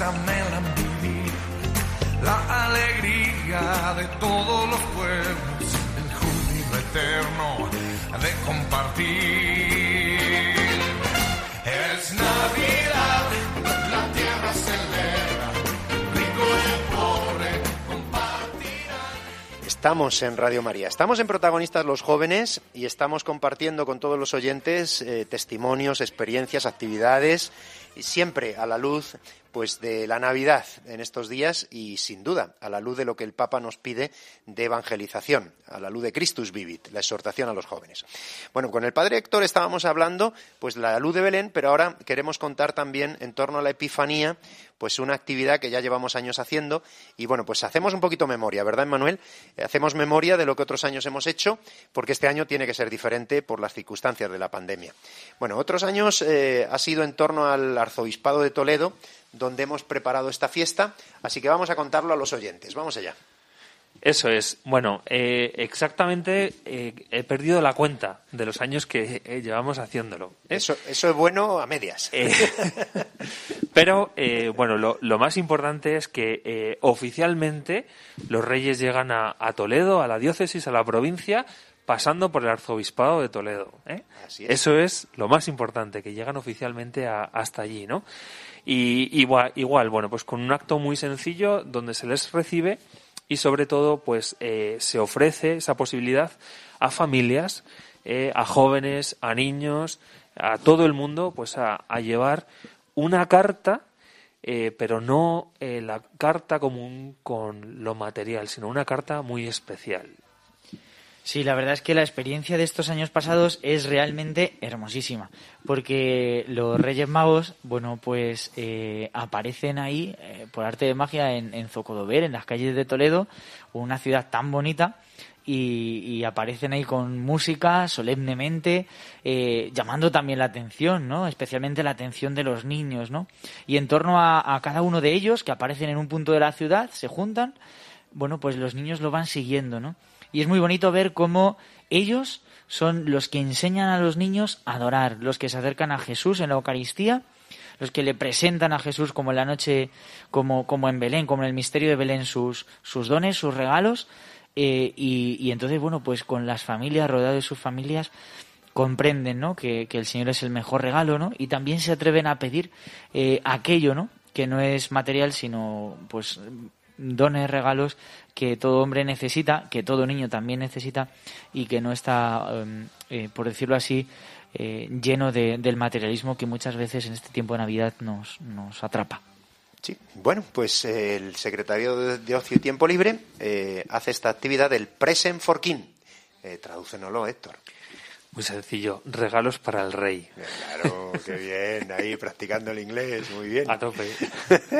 Anhelan vivir la alegría de todos los pueblos, el júbilo eterno de compartir. Es Navidad, la tierra celebra, rico y pobre compartirán. Estamos en Radio María, estamos en Protagonistas los Jóvenes y estamos compartiendo con todos los oyentes eh, testimonios, experiencias, actividades, siempre a la luz pues de la Navidad en estos días y sin duda a la luz de lo que el Papa nos pide de evangelización, a la luz de Christus Vivit, la exhortación a los jóvenes. Bueno, con el Padre Héctor estábamos hablando pues la luz de Belén, pero ahora queremos contar también en torno a la Epifanía pues una actividad que ya llevamos años haciendo y bueno, pues hacemos un poquito memoria, ¿verdad, Manuel? Hacemos memoria de lo que otros años hemos hecho porque este año tiene que ser diferente por las circunstancias de la pandemia. Bueno, otros años eh, ha sido en torno al arzobispado de Toledo, donde hemos preparado esta fiesta, así que vamos a contarlo a los oyentes. Vamos allá. Eso es. Bueno, eh, exactamente eh, he perdido la cuenta de los años que eh, llevamos haciéndolo. Eso, eso es bueno a medias. Pero, bueno, lo, lo más importante es que oficialmente los reyes llegan a, a Toledo, a la diócesis, a la provincia, pasando por el arzobispado de Toledo. ¿eh? Así es. Eso es lo más importante, que llegan oficialmente a- hasta allí, ¿no? Y igual, igual, bueno, pues con un acto muy sencillo donde se les recibe y sobre todo, pues eh, se ofrece esa posibilidad a familias, eh, a jóvenes, a niños, a todo el mundo, pues a, a llevar una carta, eh, pero no eh, la carta común con lo material, sino una carta muy especial. Sí, la verdad es que la experiencia de estos años pasados es realmente hermosísima, porque los Reyes Magos, bueno, pues eh, aparecen ahí eh, por arte de magia en, en Zocodover, en las calles de Toledo, una ciudad tan bonita, y, aparecen ahí con música solemnemente, eh, llamando también la atención, ¿no? Especialmente la atención de los niños, ¿no? Y en torno a cada uno de ellos, que aparecen en un punto de la ciudad, se juntan, bueno, pues los niños lo van siguiendo, ¿no? Y es muy bonito ver cómo ellos son los que enseñan a los niños a adorar, los que se acercan a Jesús en la Eucaristía, los que le presentan a Jesús como en la noche, como, como en Belén, como en el misterio de Belén, sus, sus dones, sus regalos. eh, y, y entonces, bueno, pues con las familias, rodeados de sus familias, comprenden, ¿no? Que, que el Señor es el mejor regalo, ¿no? Y también se atreven a pedir eh, aquello, ¿no? Que no es material, sino, pues, dones, regalos que todo hombre necesita, que todo niño también necesita y que no está, eh, eh, por decirlo así, eh, lleno de- del materialismo que muchas veces en este tiempo de Navidad nos, nos atrapa. Sí, bueno, pues eh, el secretario de, Ocio y Tiempo Libre hace esta actividad del Present for King. Tradúcenoslo, Héctor. Muy sencillo, regalos para el rey. Claro, qué bien, ahí practicando el inglés, muy bien. A tope.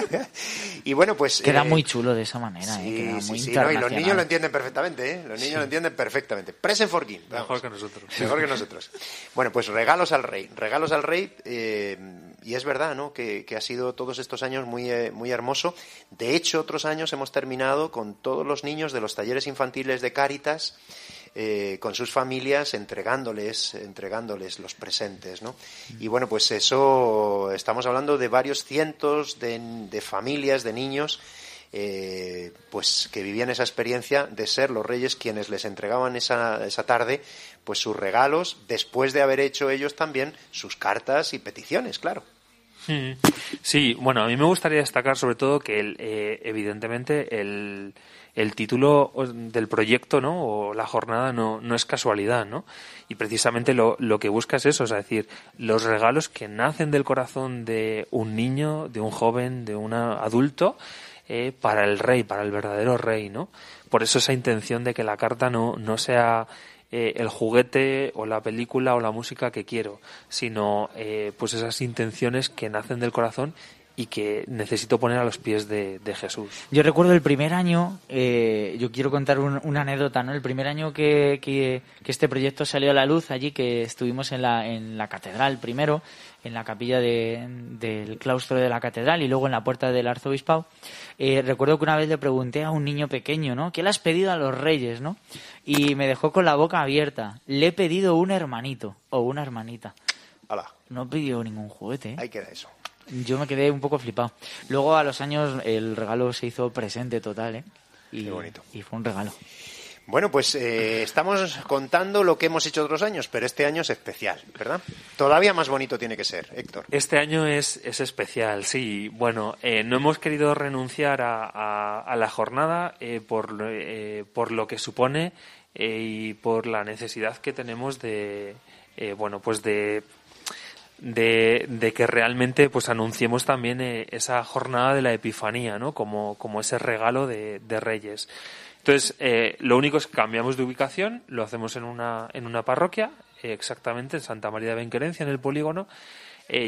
y bueno, pues... Queda eh, muy chulo de esa manera, ¿eh? Sí, Queda sí, muy sí, no, y los niños lo entienden perfectamente, ¿eh? Los niños Sí. lo entienden perfectamente. Present for King. vamos. Mejor que nosotros. Mejor que nosotros. Bueno, pues regalos al rey. Regalos al rey, eh, y es verdad, ¿no? Que, que ha sido todos estos años muy, eh, muy hermoso. De hecho, otros años hemos terminado con todos los niños de los talleres infantiles de Cáritas, eh, con sus familias, entregándoles, entregándoles los presentes, ¿no? Y bueno, pues eso, estamos hablando de varios cientos de, de familias, de niños, eh, pues que vivían esa experiencia de ser los reyes quienes les entregaban esa, esa tarde pues sus regalos después de haber hecho ellos también sus cartas y peticiones, claro. Mm. Sí, bueno, a mí me gustaría destacar sobre todo que el, eh, evidentemente el, el título del proyecto, ¿no? O la jornada no, no es casualidad, ¿no? Y precisamente lo, que busca es eso, es decir, los regalos que nacen del corazón de un niño, de un joven, de un adulto, eh, para el rey, para el verdadero rey, ¿no? Por eso esa intención de que la carta no, no sea eh, el juguete o la película o la música que quiero, sino eh, pues esas intenciones que nacen del corazón y que necesito poner a los pies de, de Jesús. Yo recuerdo el primer año, eh, yo quiero contar un- una anécdota, ¿no? El primer año que, que- que este proyecto salió a la luz, allí que estuvimos en la, en la catedral primero, en la capilla de- del claustro de la catedral y luego en la puerta del arzobispado, eh, recuerdo que una vez le pregunté a un niño pequeño, ¿no? ¿Qué le has pedido a los reyes, no? Y me dejó con la boca abierta. Le he pedido un hermanito o una hermanita. Ala. no pidió ningún juguete. ¿eh? Ahí queda eso. Yo me quedé un poco flipado. Luego a los años el regalo se hizo presente total, ¿eh? Y, Qué bonito. Y fue un regalo. Bueno, pues eh, estamos contando lo que hemos hecho otros años, pero este año es especial, ¿verdad? Todavía más bonito tiene que ser, Héctor. Este año es, es especial, sí. Bueno, eh, no hemos querido renunciar a, a- a la jornada eh, por, lo- eh, por lo que supone eh, y por la necesidad que tenemos de, eh, bueno, pues de de, que realmente pues anunciemos también eh, esa jornada de la Epifanía, ¿no? Como, como ese regalo de, Reyes. Entonces, eh, lo único es que cambiamos de ubicación, lo hacemos en una, en una parroquia, eh, exactamente en Santa María de Benquerencia, en el polígono,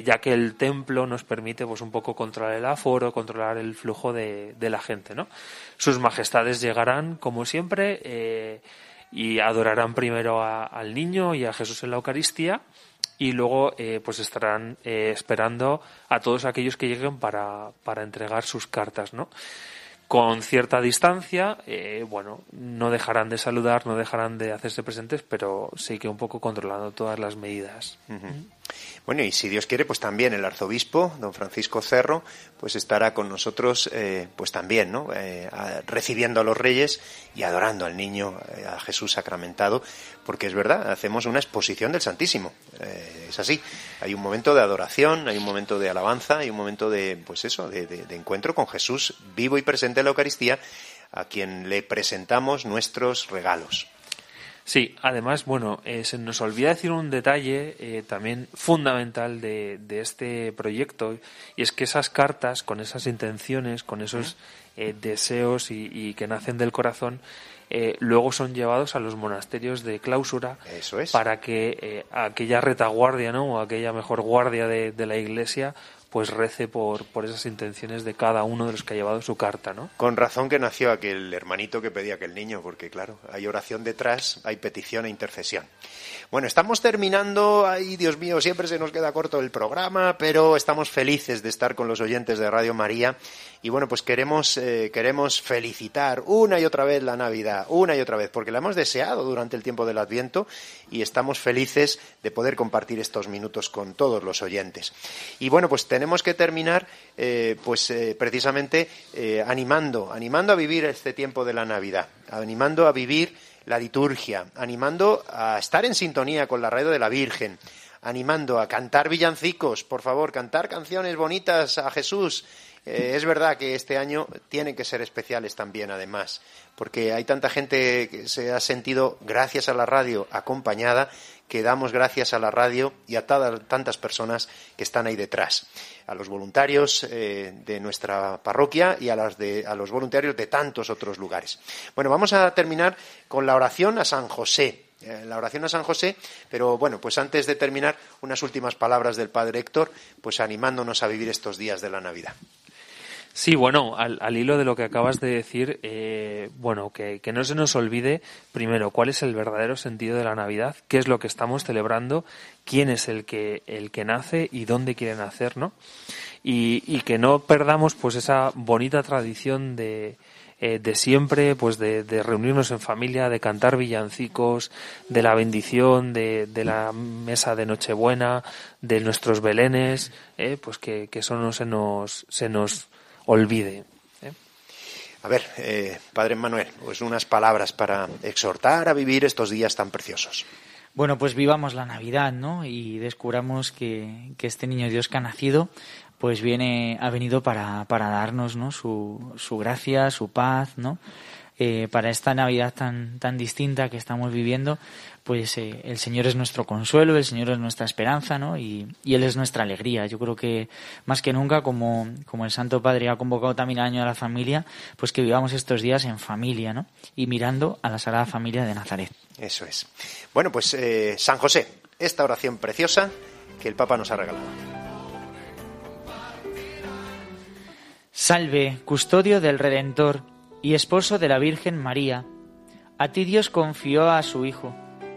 ya que el templo nos permite pues un poco controlar el aforo, controlar el flujo de, de la gente, ¿no? Sus majestades llegarán, como siempre, y adorarán primero a- al niño y a Jesús en la Eucaristía, y luego eh, pues estarán eh, esperando a todos aquellos que lleguen para, para entregar sus cartas, ¿no? Con cierta distancia, eh, bueno, no dejarán de saludar, no dejarán de hacerse presentes, pero sí que un poco controlando todas las medidas. Bueno, y si Dios quiere, pues también el arzobispo, don Francisco Cerro, pues estará con nosotros, eh, pues también, ¿no? Eh, recibiendo a los reyes y adorando al niño, eh, a Jesús sacramentado, porque es verdad, hacemos una exposición del Santísimo. Es así. Hay un momento de adoración, hay un momento de alabanza, hay un momento de, pues eso, de encuentro con Jesús vivo y presente en la Eucaristía, a quien le presentamos nuestros regalos. Sí, además, bueno, eh, se nos olvida decir un detalle eh, también fundamental de, de este proyecto, y es que esas cartas, con esas intenciones, con esos eh, deseos y, y que nacen del corazón, eh, luego son llevados a los monasterios de clausura Eso es. para que eh, aquella retaguardia, ¿no? O aquella mejor guardia de, de la iglesia, pues rece por, por esas intenciones de cada uno de los que ha llevado su carta, ¿no? Con razón que nació aquel hermanito que pedía aquel niño, porque claro, hay oración detrás, hay petición e intercesión. Bueno, estamos terminando, ay Dios mío, siempre se nos queda corto el programa, pero estamos felices de estar con los oyentes de Radio María y bueno, pues queremos, eh, queremos felicitar una y otra vez la Navidad, una y otra vez, porque la hemos deseado durante el tiempo del Adviento y estamos felices de poder compartir estos minutos con todos los oyentes. Y bueno, pues tenemos que terminar, eh, pues eh, precisamente animando, animando a vivir este tiempo de la Navidad, animando a vivir la liturgia, animando a estar en sintonía con la radio de la Virgen, animando a cantar villancicos, por favor, cantar canciones bonitas a Jesús. Eh, es verdad que este año tienen que ser especiales también, además, porque hay tanta gente que se ha sentido, gracias a la radio, acompañada, que damos gracias a la radio y a tantas personas que están ahí detrás. A los voluntarios eh, de nuestra parroquia y a, a los voluntarios de tantos otros lugares. Bueno, vamos a terminar con la oración a San José. Eh, la oración a San José, pero bueno, pues antes de terminar, unas últimas palabras del Padre Héctor, pues animándonos a vivir estos días de la Navidad. Sí, bueno, al, al hilo de lo que acabas de decir, eh, bueno, que, que no se nos olvide, primero, cuál es el verdadero sentido de la Navidad, qué es lo que estamos celebrando, quién es el que, el que nace y dónde quiere nacer, ¿no? Y, y que no perdamos, pues, esa bonita tradición de, eh, de siempre, pues, de, de reunirnos en familia, de cantar villancicos, de la bendición, de, de la mesa de Nochebuena, de nuestros belenes, eh, pues que, que eso no se nos, se nos olvide. ¿eh? A ver, eh, Padre Manuel, pues unas palabras para exhortar a vivir estos días tan preciosos. Bueno, pues vivamos la Navidad, ¿no? Y descubramos que, que este niño Dios que ha nacido, pues viene, ha venido para, para darnos, ¿no? Su, su gracia, su paz, ¿no? Eh, para esta Navidad tan, tan distinta que estamos viviendo, pues eh, el Señor es nuestro consuelo, el Señor es nuestra esperanza, ¿no? Y, y Él es nuestra alegría. Yo creo que más que nunca, como, como el Santo Padre ha convocado también al año de la familia, pues que vivamos estos días en familia, ¿no? Y mirando a la Sagrada Familia de Nazaret. Eso es. Bueno, pues eh, San José, esta oración preciosa que el Papa nos ha regalado. Salve, custodio del Redentor y esposo de la Virgen María. A ti Dios confió a su Hijo,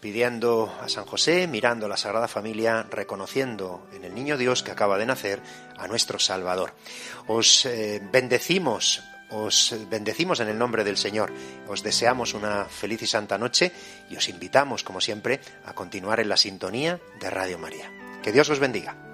pidiendo a San José, mirando la Sagrada Familia, reconociendo en el Niño Dios que acaba de nacer a nuestro Salvador. Os eh, bendecimos, os bendecimos en el nombre del Señor. Os deseamos una feliz y santa noche y os invitamos, como siempre, a continuar en la sintonía de Radio María. Que Dios os bendiga.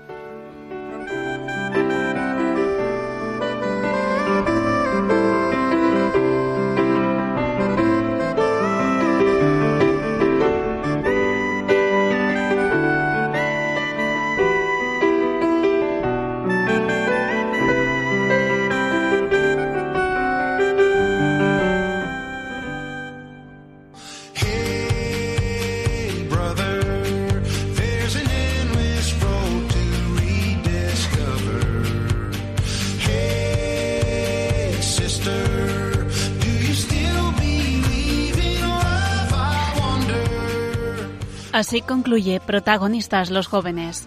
Así concluye Protagonistas los jóvenes.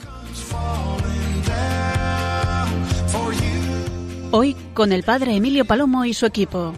Hoy con el padre Emilio Palomo y su equipo.